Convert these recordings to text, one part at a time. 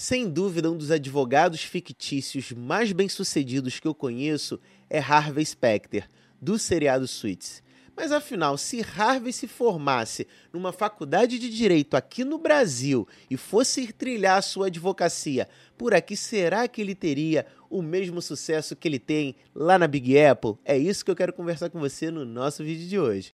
Sem dúvida, um dos advogados fictícios mais bem-sucedidos que eu conheço é Harvey Specter, do seriado Suits. Mas afinal, se Harvey se formasse numa faculdade de direito aqui no Brasil e fosse trilhar sua advocacia por aqui, será que ele teria o mesmo sucesso que ele tem lá na Big Apple? É isso que eu quero conversar com você no nosso vídeo de hoje.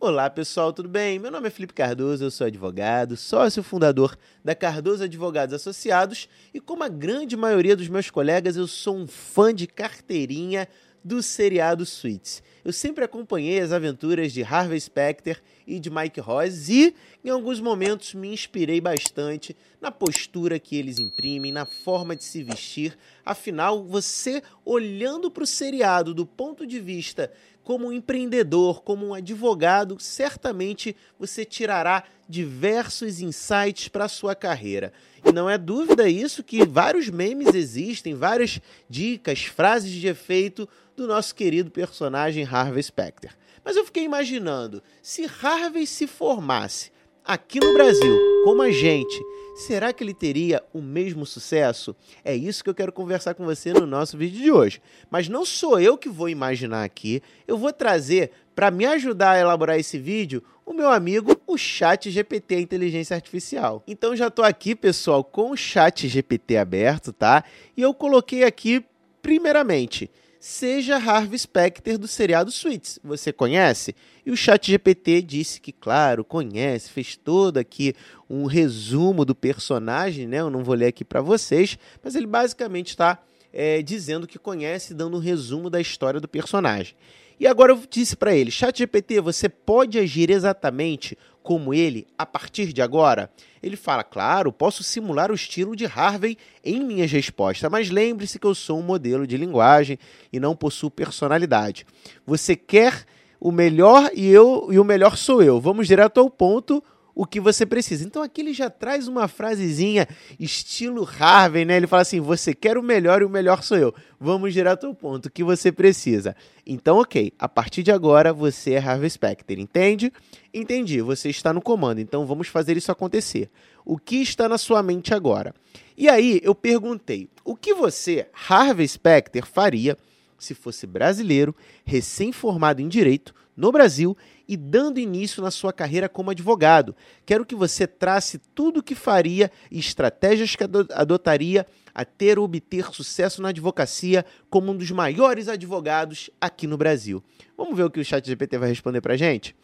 Olá pessoal, tudo bem? Meu nome é Felipe Cardoso, eu sou advogado, sócio fundador da Cardoso Advogados Associados e, como a grande maioria dos meus colegas, eu sou um fã de carteirinha do seriado Suits. Eu sempre acompanhei as aventuras de Harvey Specter e de Mike Ross e, em alguns momentos, me inspirei bastante na postura que eles imprimem, na forma de se vestir. Afinal, você olhando para o seriado do ponto de vista como um empreendedor, como um advogado, certamente você tirará diversos insights para sua carreira. E não é dúvida isso que vários memes existem, várias dicas, frases de efeito do nosso querido personagem Harvey Specter. Mas eu fiquei imaginando, se Harvey se formasse aqui no Brasil, como a gente, será que ele teria o mesmo sucesso? É isso que eu quero conversar com você no nosso vídeo de hoje. Mas não sou eu que vou imaginar aqui, eu vou trazer para me ajudar a elaborar esse vídeo o meu amigo, o Chat GPT, a inteligência artificial. Então já estou aqui, pessoal, com o Chat GPT aberto, tá? E eu coloquei aqui, primeiramente, seja Harvey Specter do seriado Suits. Você conhece? E o Chat GPT disse que, claro, conhece, fez todo aqui um resumo do personagem, né? Eu não vou ler aqui para vocês, mas ele basicamente está é, dizendo que conhece, dando um resumo da história do personagem. E agora eu disse para ele, Chat GPT, você pode agir exatamente como ele a partir de agora? Ele fala: Claro, posso simular o estilo de Harvey em minhas respostas, mas lembre-se que eu sou um modelo de linguagem e não possuo personalidade. Você quer o melhor e eu e o melhor sou eu. Vamos direto ao ponto o que você precisa. Então aqui ele já traz uma frasezinha estilo Harvey, né? Ele fala assim: "Você quer o melhor e o melhor sou eu". Vamos direto ao ponto, o que você precisa. Então, OK, a partir de agora você é Harvey Specter, entende? Entendi, você está no comando. Então vamos fazer isso acontecer. O que está na sua mente agora? E aí eu perguntei: "O que você, Harvey Specter, faria se fosse brasileiro, recém-formado em direito no Brasil e dando início na sua carreira como advogado. Quero que você trace tudo o que faria e estratégias que adotaria a ter ou obter sucesso na advocacia como um dos maiores advogados aqui no Brasil. Vamos ver o que o Chat GPT vai responder para gente?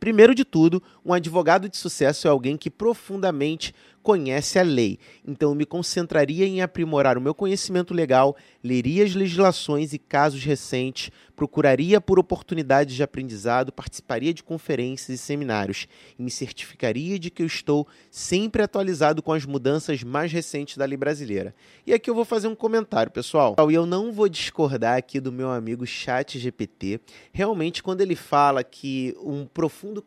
Primeiro de tudo, um advogado de sucesso é alguém que profundamente conhece a lei. Então, eu me concentraria em aprimorar o meu conhecimento legal, leria as legislações e casos recentes, procuraria por oportunidades de aprendizado, participaria de conferências e seminários e me certificaria de que eu estou sempre atualizado com as mudanças mais recentes da lei brasileira. E aqui eu vou fazer um comentário, pessoal. E eu não vou discordar aqui do meu amigo Chat GPT. Realmente, quando ele fala que um profundo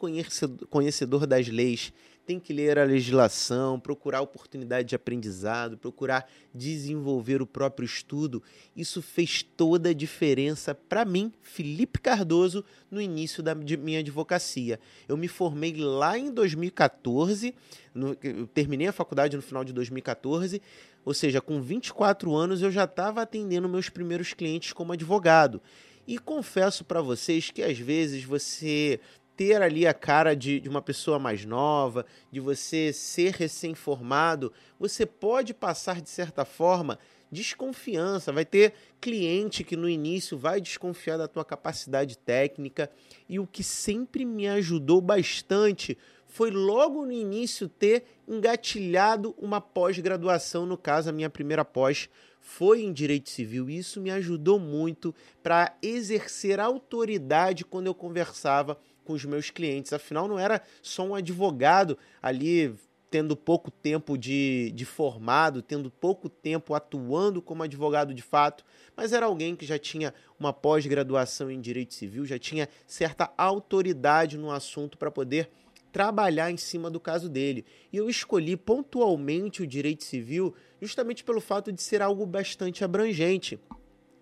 conhecedor das leis tem que ler a legislação, procurar oportunidade de aprendizado, procurar desenvolver o próprio estudo. Isso fez toda a diferença para mim, Felipe Cardoso, no início da minha advocacia. Eu me formei lá em 2014, no, terminei a faculdade no final de 2014, ou seja, com 24 anos eu já estava atendendo meus primeiros clientes como advogado. E confesso para vocês que às vezes você ter ali a cara de, de uma pessoa mais nova, de você ser recém-formado, você pode passar, de certa forma, desconfiança. Vai ter cliente que no início vai desconfiar da tua capacidade técnica. E o que sempre me ajudou bastante foi logo no início ter engatilhado uma pós-graduação, no caso, a minha primeira pós foi em direito civil. Isso me ajudou muito para exercer autoridade quando eu conversava com os meus clientes. Afinal, não era só um advogado ali tendo pouco tempo de, de formado, tendo pouco tempo atuando como advogado de fato, mas era alguém que já tinha uma pós-graduação em direito civil, já tinha certa autoridade no assunto para poder trabalhar em cima do caso dele. E eu escolhi pontualmente o direito civil justamente pelo fato de ser algo bastante abrangente.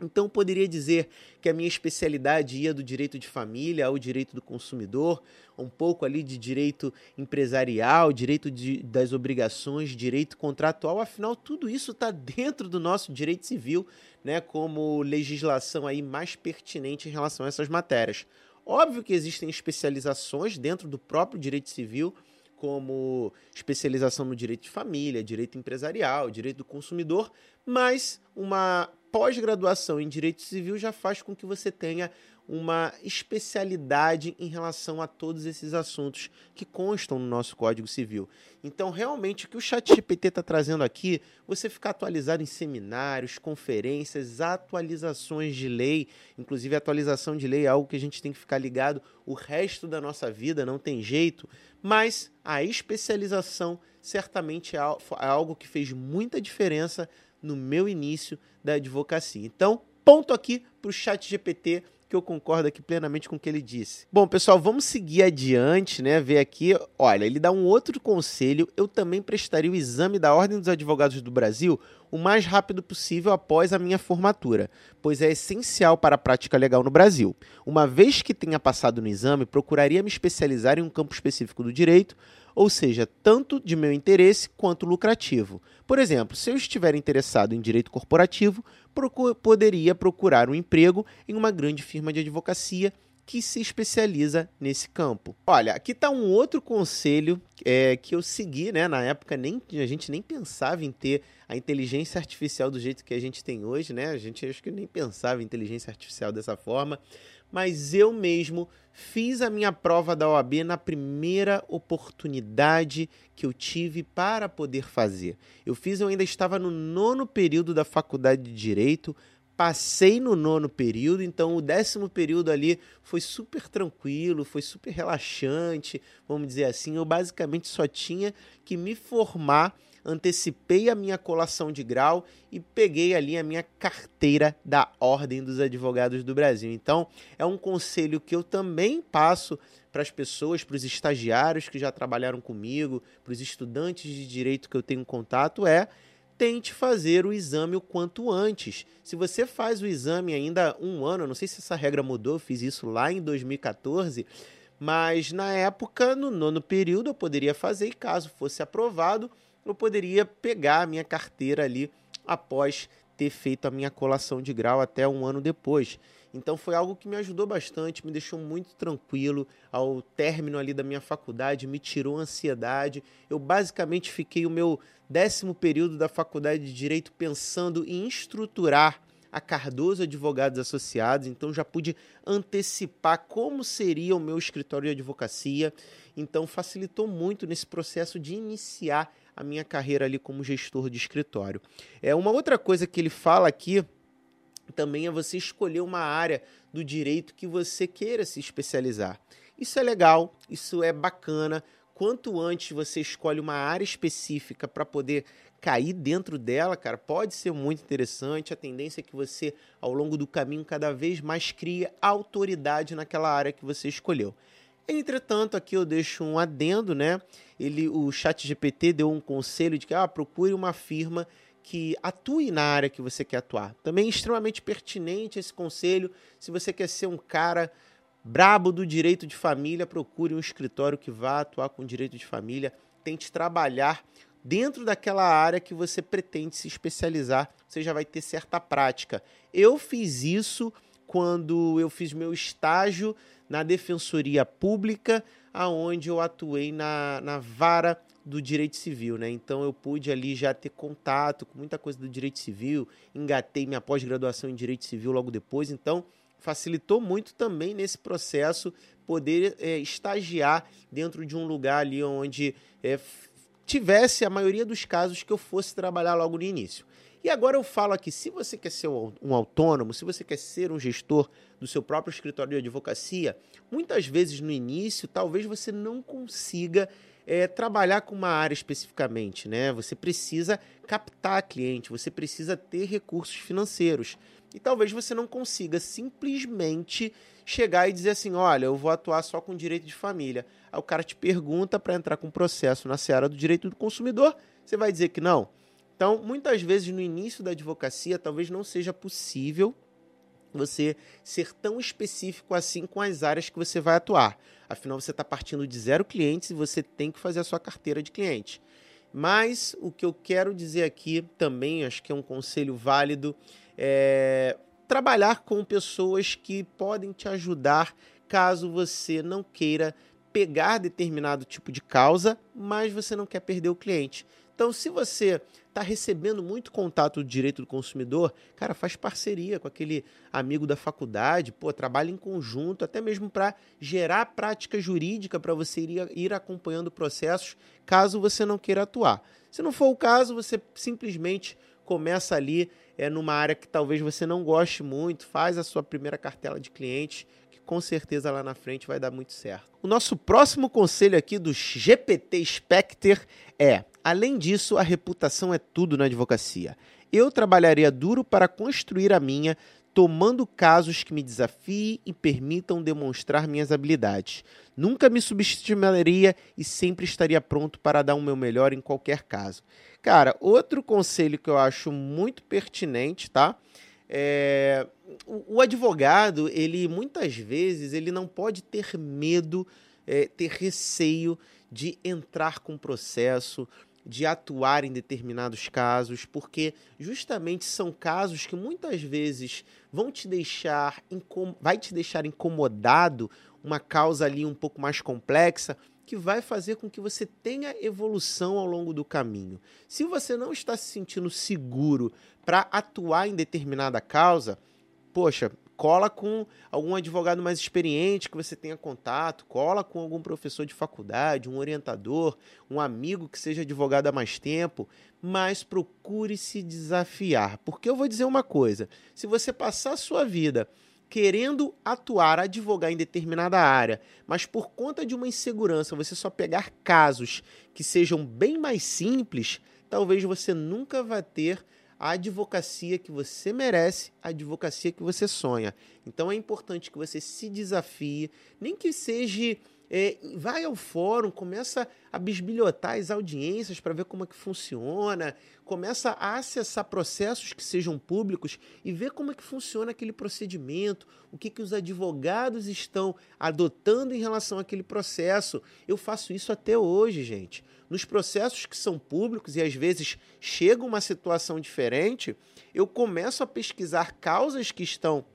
Então, poderia dizer que a minha especialidade ia do direito de família ao direito do consumidor, um pouco ali de direito empresarial, direito de, das obrigações, direito contratual. Afinal, tudo isso está dentro do nosso direito civil, né, como legislação aí mais pertinente em relação a essas matérias. Óbvio que existem especializações dentro do próprio direito civil, como especialização no direito de família, direito empresarial, direito do consumidor, mas uma pós-graduação em direito civil já faz com que você tenha uma especialidade em relação a todos esses assuntos que constam no nosso Código Civil. Então, realmente, o que o ChatGPT está trazendo aqui, você ficar atualizado em seminários, conferências, atualizações de lei, inclusive atualização de lei é algo que a gente tem que ficar ligado o resto da nossa vida, não tem jeito, mas a especialização certamente é, é algo que fez muita diferença no meu início da advocacia. Então, ponto aqui para o chat GPT que eu concordo aqui plenamente com o que ele disse. Bom, pessoal, vamos seguir adiante, né? Ver aqui, olha, ele dá um outro conselho. Eu também prestaria o exame da Ordem dos Advogados do Brasil o mais rápido possível após a minha formatura, pois é essencial para a prática legal no Brasil. Uma vez que tenha passado no exame, procuraria me especializar em um campo específico do direito, ou seja, tanto de meu interesse quanto lucrativo. Por exemplo, se eu estiver interessado em direito corporativo, poderia procurar um emprego em uma grande firma de advocacia que se especializa nesse campo. Olha, aqui está um outro conselho é, que eu segui, né? Na época nem, a gente nem pensava em ter a inteligência artificial do jeito que a gente tem hoje, né? A gente acho que nem pensava em inteligência artificial dessa forma, mas eu mesmo fiz a minha prova da OAB na primeira oportunidade que eu tive para poder fazer. Eu fiz, eu ainda estava no nono período da faculdade de Direito, passei no nono período, então o décimo período ali foi super tranquilo, foi super relaxante, vamos dizer assim. Eu basicamente só tinha que me formar antecipei a minha colação de grau e peguei ali a minha carteira da Ordem dos Advogados do Brasil. Então, é um conselho que eu também passo para as pessoas, para os estagiários que já trabalharam comigo, para os estudantes de direito que eu tenho contato, é tente fazer o exame o quanto antes. Se você faz o exame ainda um ano, não sei se essa regra mudou, eu fiz isso lá em 2014, mas na época, no nono período, eu poderia fazer e caso fosse aprovado, eu poderia pegar a minha carteira ali após ter feito a minha colação de grau até um ano depois. Então foi algo que me ajudou bastante, me deixou muito tranquilo ao término ali da minha faculdade, me tirou a ansiedade. Eu basicamente fiquei o meu décimo período da faculdade de Direito pensando em estruturar a Cardoso Advogados Associados, então já pude antecipar como seria o meu escritório de advocacia. Então facilitou muito nesse processo de iniciar a minha carreira ali como gestor de escritório. É uma outra coisa que ele fala aqui também é você escolher uma área do direito que você queira se especializar. Isso é legal, isso é bacana. Quanto antes você escolhe uma área específica para poder cair dentro dela, cara, pode ser muito interessante. A tendência é que você, ao longo do caminho, cada vez mais crie autoridade naquela área que você escolheu. Entretanto, aqui eu deixo um adendo, né? Ele, o Chat GPT deu um conselho de que ah, procure uma firma que atue na área que você quer atuar. Também é extremamente pertinente esse conselho. Se você quer ser um cara brabo do direito de família, procure um escritório que vá atuar com direito de família. Tente trabalhar dentro daquela área que você pretende se especializar. Você já vai ter certa prática. Eu fiz isso quando eu fiz meu estágio na Defensoria Pública, aonde eu atuei na, na vara do direito civil, né? Então eu pude ali já ter contato com muita coisa do direito civil, engatei minha pós-graduação em direito civil logo depois, então facilitou muito também nesse processo poder é, estagiar dentro de um lugar ali onde é, tivesse a maioria dos casos que eu fosse trabalhar logo no início. E agora eu falo aqui, se você quer ser um autônomo, se você quer ser um gestor do seu próprio escritório de advocacia, muitas vezes no início, talvez você não consiga é, trabalhar com uma área especificamente, né? Você precisa captar cliente, você precisa ter recursos financeiros. E talvez você não consiga simplesmente chegar e dizer assim: olha, eu vou atuar só com direito de família. Aí o cara te pergunta para entrar com processo na seara do direito do consumidor, você vai dizer que não. Então, muitas vezes no início da advocacia, talvez não seja possível você ser tão específico assim com as áreas que você vai atuar. Afinal, você está partindo de zero clientes e você tem que fazer a sua carteira de clientes. Mas o que eu quero dizer aqui também, acho que é um conselho válido, é trabalhar com pessoas que podem te ajudar caso você não queira pegar determinado tipo de causa, mas você não quer perder o cliente. Então, se você está recebendo muito contato do direito do consumidor, cara, faz parceria com aquele amigo da faculdade, pô, trabalha em conjunto, até mesmo para gerar prática jurídica para você ir, ir acompanhando processos, caso você não queira atuar. Se não for o caso, você simplesmente começa ali é, numa área que talvez você não goste muito, faz a sua primeira cartela de clientes, que com certeza lá na frente vai dar muito certo. O nosso próximo conselho aqui do GPT Specter é Além disso, a reputação é tudo na advocacia. Eu trabalharia duro para construir a minha, tomando casos que me desafiem e permitam demonstrar minhas habilidades. Nunca me subestimaria e sempre estaria pronto para dar o meu melhor em qualquer caso. Cara, outro conselho que eu acho muito pertinente, tá? É, o, o, advogado, ele muitas vezes, ele não pode ter medo, é, ter receio de entrar com processo, de atuar em determinados casos, porque justamente são casos que muitas vezes vão te deixar vai te deixar incomodado, uma causa ali um pouco mais complexa, que vai fazer com que você tenha evolução ao longo do caminho. Se você não está se sentindo seguro para atuar em determinada causa, poxa, cola com algum advogado mais experiente que você tenha contato, cola com algum professor de faculdade, um orientador, um amigo que seja advogado há mais tempo, mas procure se desafiar. Porque eu vou dizer uma coisa: se você passar a sua vida querendo atuar, advogar em determinada área, mas por conta de uma insegurança você só pegar casos que sejam bem mais simples, talvez você nunca vá ter a advocacia que você merece, a advocacia que você sonha. Então é importante que você se desafie, nem que seja é, vai ao fórum, começa a bisbilhotar as audiências para ver como é que funciona, começa a acessar processos que sejam públicos e ver como é que funciona aquele procedimento, o que, que os advogados estão adotando em relação àquele processo. Eu faço isso até hoje, gente. Nos processos que são públicos e às vezes chega uma situação diferente, eu começo a pesquisar causas que estão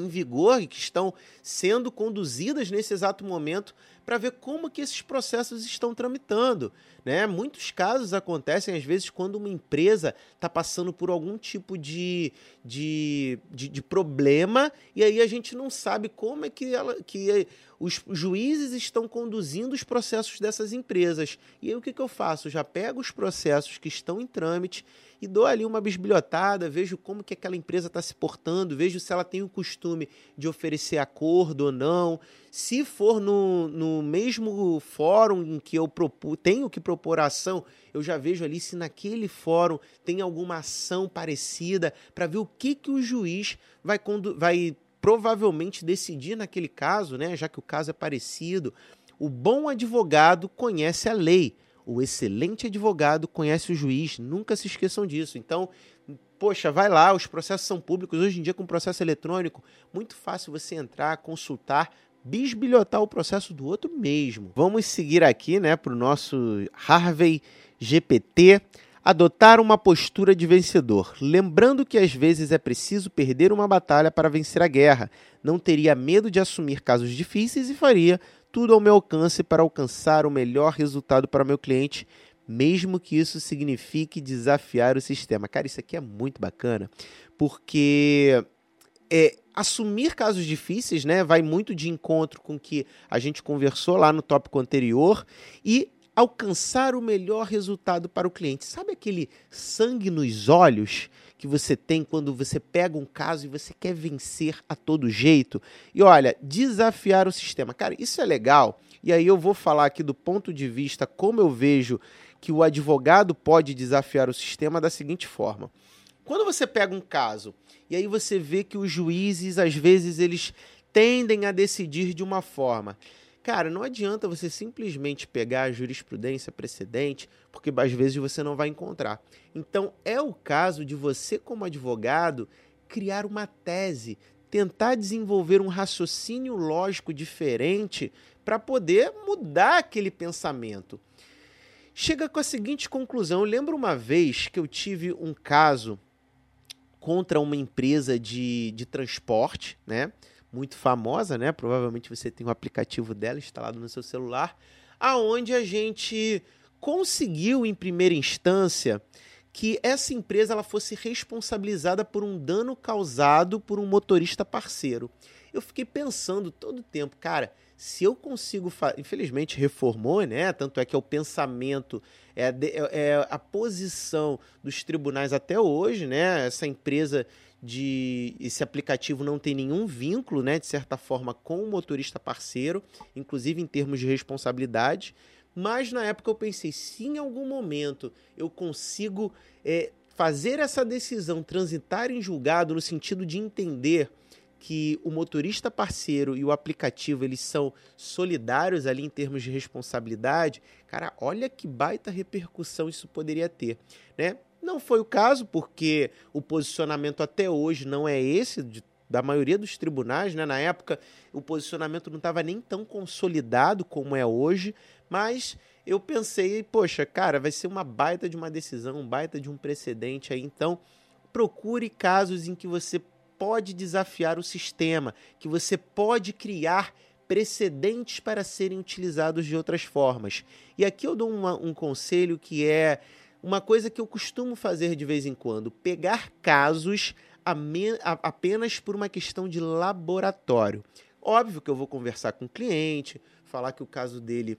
em vigor e que estão sendo conduzidas nesse exato momento para ver como que esses processos estão tramitando. Né? Muitos casos acontecem, às vezes, quando uma empresa está passando por algum tipo de, de, de, de, problema e aí a gente não sabe como é que, ela, que os juízes estão conduzindo os processos dessas empresas. E aí o que, que eu faço? já pego os processos que estão em trâmite e dou ali uma bisbilhotada, vejo como que aquela empresa está se portando, vejo se ela tem o costume de oferecer acordo ou não. Se for no, no mesmo fórum em que eu propu, tenho que propor ação, eu já vejo ali se naquele fórum tem alguma ação parecida para ver o que, que o juiz vai, vai provavelmente decidir naquele caso, né? já que o caso é parecido. O bom advogado conhece a lei o excelente advogado conhece o juiz, nunca se esqueçam disso. Então, poxa, vai lá, os processos são públicos. Hoje em dia, com processo eletrônico, muito fácil você entrar, consultar, bisbilhotar o processo do outro mesmo. Vamos seguir aqui né, para o nosso Harvey GPT. Adotar uma postura de vencedor. Lembrando que às vezes é preciso perder uma batalha para vencer a guerra. Não teria medo de assumir casos difíceis e faria tudo ao meu alcance para alcançar o melhor resultado para meu cliente, mesmo que isso signifique desafiar o sistema. Cara, isso aqui é muito bacana, porque é, assumir casos difíceis, né, vai muito de encontro com o que a gente conversou lá no tópico anterior e alcançar o melhor resultado para o cliente. Sabe aquele sangue nos olhos que você tem quando você pega um caso e você quer vencer a todo jeito? E olha, desafiar o sistema. Cara, isso é legal. E aí eu vou falar aqui do ponto de vista como eu vejo que o advogado pode desafiar o sistema da seguinte forma. Quando você pega um caso e aí você vê que os juízes às vezes eles tendem a decidir de uma forma Cara, não adianta você simplesmente pegar a jurisprudência precedente, porque às vezes você não vai encontrar. Então, é o caso de você, como advogado, criar uma tese, tentar desenvolver um raciocínio lógico diferente para poder mudar aquele pensamento. Chega com a seguinte conclusão: eu lembro uma vez que eu tive um caso contra uma empresa de, de transporte, né? Muito famosa, né? Provavelmente você tem o um aplicativo dela instalado no seu celular, aonde a gente conseguiu em primeira instância que essa empresa ela fosse responsabilizada por um dano causado por um motorista parceiro. Eu fiquei pensando todo o tempo, cara, se eu consigo, infelizmente reformou, né? Tanto é que é o pensamento, é, é, é a posição dos tribunais até hoje, né? Essa empresa de esse aplicativo não tem nenhum vínculo, né, de certa forma, com o motorista parceiro, inclusive em termos de responsabilidade. Mas na época eu pensei, se em algum momento eu consigo é, fazer essa decisão, transitar em julgado no sentido de entender que o motorista parceiro e o aplicativo eles são solidários ali em termos de responsabilidade, cara, olha que baita repercussão isso poderia ter, né? Não foi o caso porque o posicionamento até hoje não é esse de, da maioria dos tribunais, né? Na época o posicionamento não estava nem tão consolidado como é hoje, mas eu pensei, poxa, cara, vai ser uma baita de uma decisão, um baita de um precedente aí. Então, procure casos em que você pode desafiar o sistema, que você pode criar precedentes para serem utilizados de outras formas. E aqui eu dou uma, um conselho que é uma coisa que eu costumo fazer de vez em quando: pegar casos apenas por uma questão de laboratório. Óbvio que eu vou conversar com o cliente, falar que o caso dele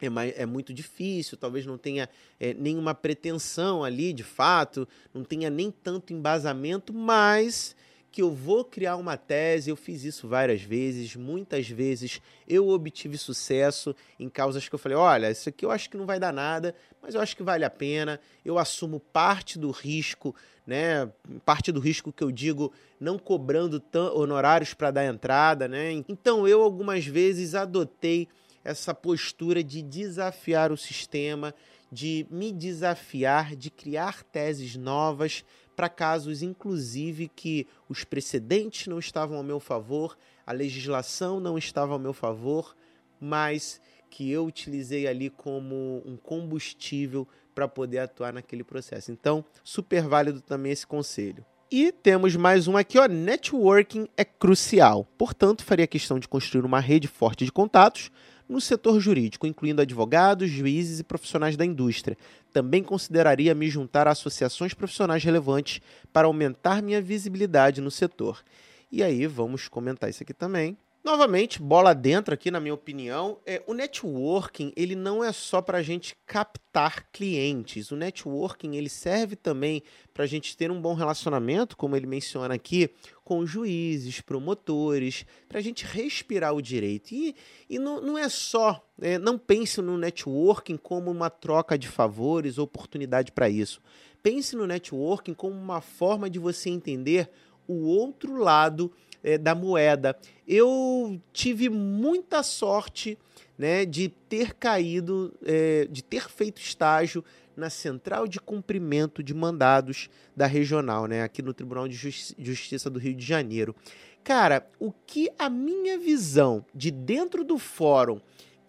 é, mais, é muito difícil, talvez não tenha é, nenhuma pretensão ali de fato, não tenha nem tanto embasamento, mas que eu vou criar uma tese, eu fiz isso várias vezes, muitas vezes eu obtive sucesso em causas que eu falei, olha, isso aqui eu acho que não vai dar nada, mas eu acho que vale a pena, eu assumo parte do risco, né, parte do risco que eu digo, não cobrando honorários para dar entrada, né, então eu algumas vezes adotei essa postura de desafiar o sistema, de me desafiar, de criar teses novas para casos, inclusive, que os precedentes não estavam ao meu favor, a legislação não estava ao meu favor, mas que eu utilizei ali como um combustível para poder atuar naquele processo. Então, super válido também esse conselho. E temos mais um aqui, ó. Networking é crucial. Portanto, faria questão de construir uma rede forte de contatos no setor jurídico, incluindo advogados, juízes e profissionais da indústria. Também consideraria me juntar a associações profissionais relevantes para aumentar minha visibilidade no setor. E aí, vamos comentar isso aqui também. Novamente, bola dentro aqui, na minha opinião, é, o networking ele não é só para a gente captar clientes. O networking ele serve também para a gente ter um bom relacionamento, como ele menciona aqui, com juízes, promotores, para a gente respirar o direito. E, e não, não é só, é, não pense no networking como uma troca de favores, oportunidade para isso. Pense no networking como uma forma de você entender o outro lado é, da moeda. Eu tive muita sorte né, de ter caído, é, de ter feito estágio na Central de Cumprimento de Mandados da Regional, né, aqui no Tribunal de Justiça do Rio de Janeiro. Cara, o que a minha visão de dentro do fórum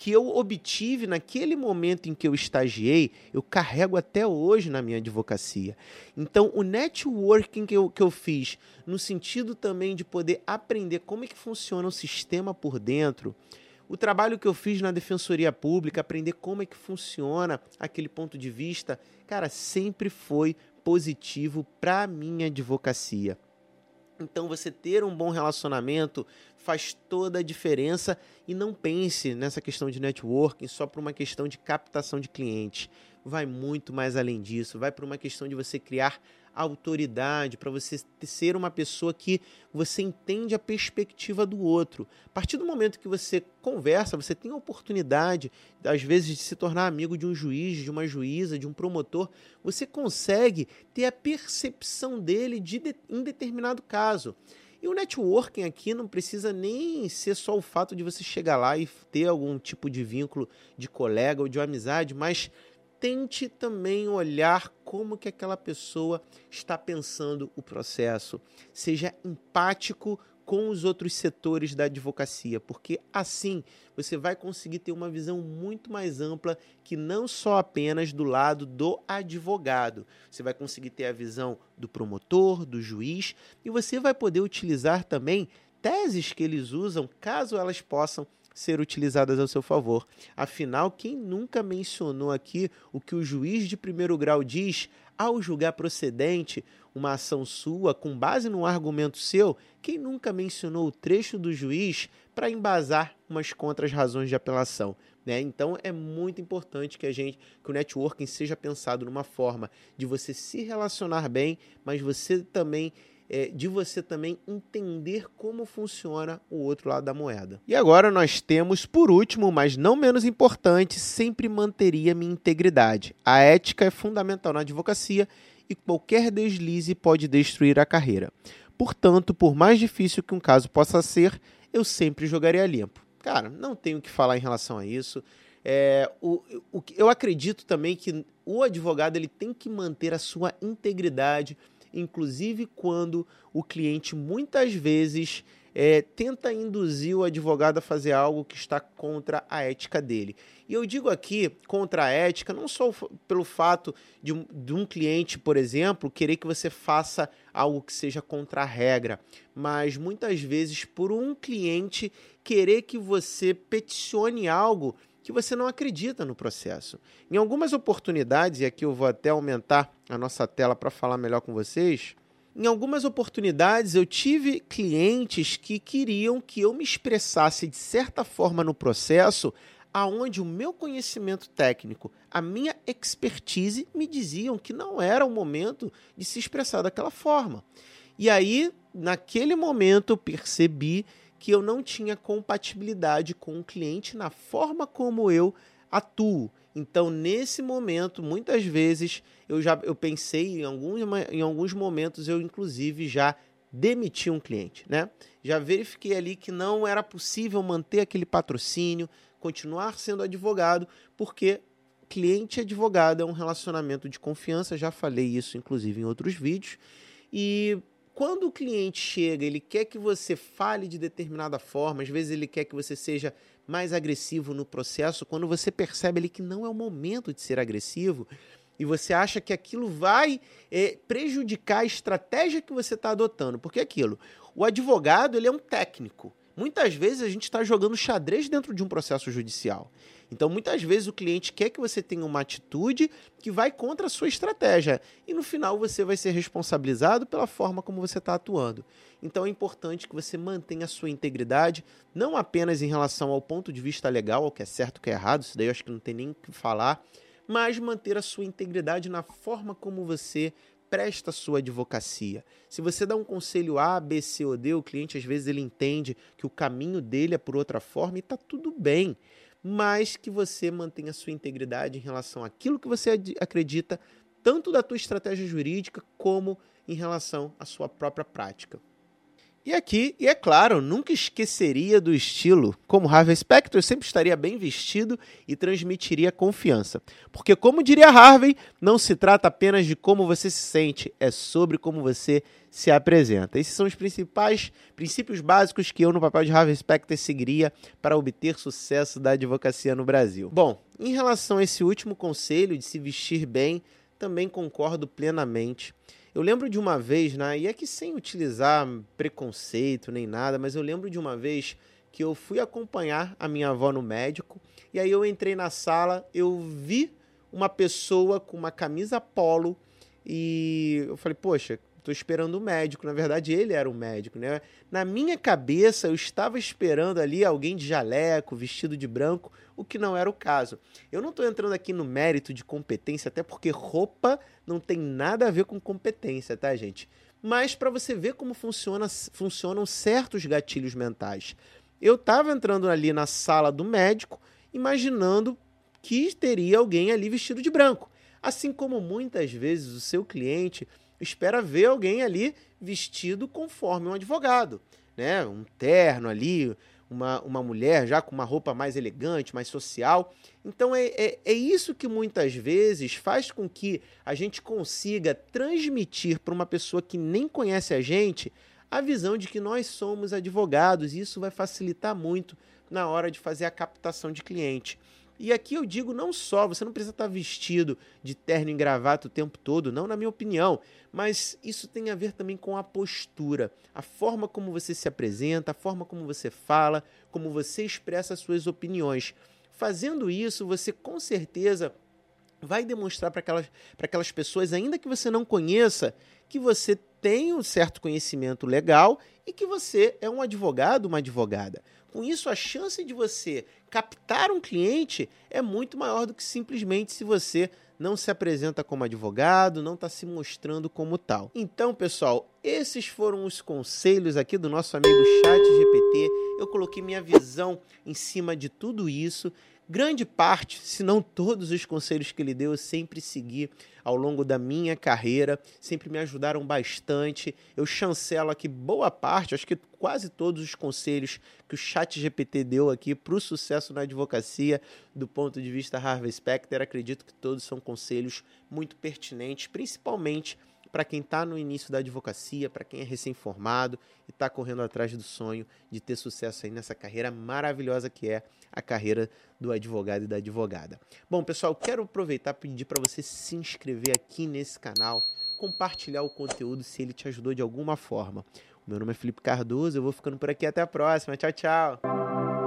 que eu obtive naquele momento em que eu estagiei, eu carrego até hoje na minha advocacia. Então, o networking que eu, que eu fiz, no sentido também de poder aprender como é que funciona o sistema por dentro, o trabalho que eu fiz na Defensoria Pública, aprender como é que funciona aquele ponto de vista, cara, sempre foi positivo para a minha advocacia. Então, você ter um bom relacionamento faz toda a diferença e não pense nessa questão de networking só por uma questão de captação de clientes. Vai muito mais além disso, vai para uma questão de você criar autoridade, para você ser uma pessoa que você entende a perspectiva do outro. A partir do momento que você conversa, você tem a oportunidade, às vezes, de se tornar amigo de um juiz, de uma juíza, de um promotor, você consegue ter a percepção dele de, de em determinado caso. E o networking aqui não precisa nem ser só o fato de você chegar lá e ter algum tipo de vínculo de colega ou de amizade, mas tente também olhar como que aquela pessoa está pensando o processo. Seja empático com os outros setores da advocacia, porque assim você vai conseguir ter uma visão muito mais ampla que não só apenas do lado do advogado. Você vai conseguir ter a visão do promotor, do juiz, e você vai poder utilizar também teses que eles usam, caso elas possam ser utilizadas ao seu favor. Afinal, quem nunca mencionou aqui o que o juiz de primeiro grau diz ao julgar procedente uma ação sua com base num argumento seu? Quem nunca mencionou o trecho do juiz para embasar umas contras razões de apelação? Né? Então é muito importante que a gente, que o networking seja pensado numa forma de você se relacionar bem, mas você também é, de você também entender como funciona o outro lado da moeda. E agora nós temos, por último, mas não menos importante, sempre manteria minha integridade. A ética é fundamental na advocacia e qualquer deslize pode destruir a carreira. Portanto, por mais difícil que um caso possa ser, eu sempre jogaria limpo. Cara, não tenho o que falar em relação a isso. É, o, o, eu acredito também que o advogado ele tem que manter a sua integridade inclusive quando o cliente muitas vezes é, tenta induzir o advogado a fazer algo que está contra a ética dele. E eu digo aqui contra a ética, não só pelo fato de um, de um cliente, por exemplo, querer que você faça algo que seja contra a regra, mas muitas vezes por um cliente querer que você peticione algo que você não acredita no processo. Em algumas oportunidades, e aqui eu vou até aumentar a nossa tela para falar melhor com vocês. Em algumas oportunidades, eu tive clientes que queriam que eu me expressasse de certa forma no processo, aonde o meu conhecimento técnico, a minha expertise me diziam que não era o momento de se expressar daquela forma. E aí, naquele momento, eu percebi que eu não tinha compatibilidade com o cliente na forma como eu atuo. Então, nesse momento, muitas vezes eu já eu pensei em alguns, em alguns momentos eu inclusive já demiti um cliente, né? Já verifiquei ali que não era possível manter aquele patrocínio, continuar sendo advogado, porque cliente e advogado é um relacionamento de confiança, já falei isso inclusive em outros vídeos. E quando o cliente chega, ele quer que você fale de determinada forma, às vezes ele quer que você seja mais agressivo no processo, quando você percebe ali que não é o momento de ser agressivo e você acha que aquilo vai é, prejudicar a estratégia que você está adotando, porque é aquilo, o advogado ele é um técnico. Muitas vezes a gente está jogando xadrez dentro de um processo judicial. Então, muitas vezes o cliente quer que você tenha uma atitude que vai contra a sua estratégia. E no final você vai ser responsabilizado pela forma como você está atuando. Então, é importante que você mantenha a sua integridade, não apenas em relação ao ponto de vista legal, ao que é certo, o que é errado, isso daí eu acho que não tem nem o que falar, mas manter a sua integridade na forma como você presta a sua advocacia. Se você dá um conselho A, B, C ou D, o cliente às vezes ele entende que o caminho dele é por outra forma e está tudo bem mas que você mantenha a sua integridade em relação àquilo que você acredita, tanto da tua estratégia jurídica como em relação à sua própria prática. E aqui, e é claro, nunca esqueceria do estilo. Como Harvey Specter, sempre estaria bem vestido e transmitiria confiança. Porque, como diria Harvey, não se trata apenas de como você se sente, é sobre como você se apresenta. Esses são os principais princípios básicos que eu, no papel de Harvey Specter, seguiria para obter sucesso da advocacia no Brasil. Bom, em relação a esse último conselho de se vestir bem, também concordo plenamente. Eu lembro de uma vez, né, e é que sem utilizar preconceito nem nada, mas eu lembro de uma vez que eu fui acompanhar a minha avó no médico, e aí eu entrei na sala, eu vi uma pessoa com uma camisa polo e eu falei, poxa, Estou esperando o médico. Na verdade, ele era o médico, né? Na minha cabeça, eu estava esperando ali alguém de jaleco, vestido de branco, o que não era o caso. Eu não estou entrando aqui no mérito de competência, até porque roupa não tem nada a ver com competência, tá, gente? Mas para você ver como funciona, funcionam certos gatilhos mentais. Eu estava entrando ali na sala do médico, imaginando que teria alguém ali vestido de branco. Assim como muitas vezes o seu cliente espera ver alguém ali vestido conforme um advogado, né? Um terno ali, uma, uma mulher já com uma roupa mais elegante, mais social. Então é, é, é isso que muitas vezes faz com que a gente consiga transmitir para uma pessoa que nem conhece a gente a visão de que nós somos advogados e isso vai facilitar muito na hora de fazer a captação de cliente. E aqui eu digo não só, você não precisa estar vestido de terno e gravata o tempo todo, não na minha opinião, mas isso tem a ver também com a postura, a forma como você se apresenta, a forma como você fala, como você expressa suas opiniões. Fazendo isso, você com certeza vai demonstrar para aquelas, aquelas pessoas, ainda que você não conheça, que você tem um certo conhecimento legal e que você é um advogado, uma advogada. Com isso, a chance de você captar um cliente é muito maior do que simplesmente se você não se apresenta como advogado, não está se mostrando como tal. Então, pessoal, esses foram os conselhos aqui do nosso amigo Chat GPT. Eu coloquei minha visão em cima de tudo isso Grande parte, se não todos os conselhos que ele deu, eu sempre segui ao longo da minha carreira, sempre me ajudaram bastante. Eu chancelo aqui boa parte, acho que quase todos os conselhos que o Chat GPT deu aqui para o sucesso na advocacia, do ponto de vista Harvey Specter, acredito que todos são conselhos muito pertinentes, principalmente para quem está no início da advocacia, para quem é recém-formado e está correndo atrás do sonho de ter sucesso aí nessa carreira maravilhosa que é a carreira do advogado e da advogada. Bom, pessoal, quero aproveitar e pedir para você se inscrever aqui nesse canal, compartilhar o conteúdo se ele te ajudou de alguma forma. O meu nome é Felipe Cardoso, eu vou ficando por aqui até a próxima. Tchau, tchau.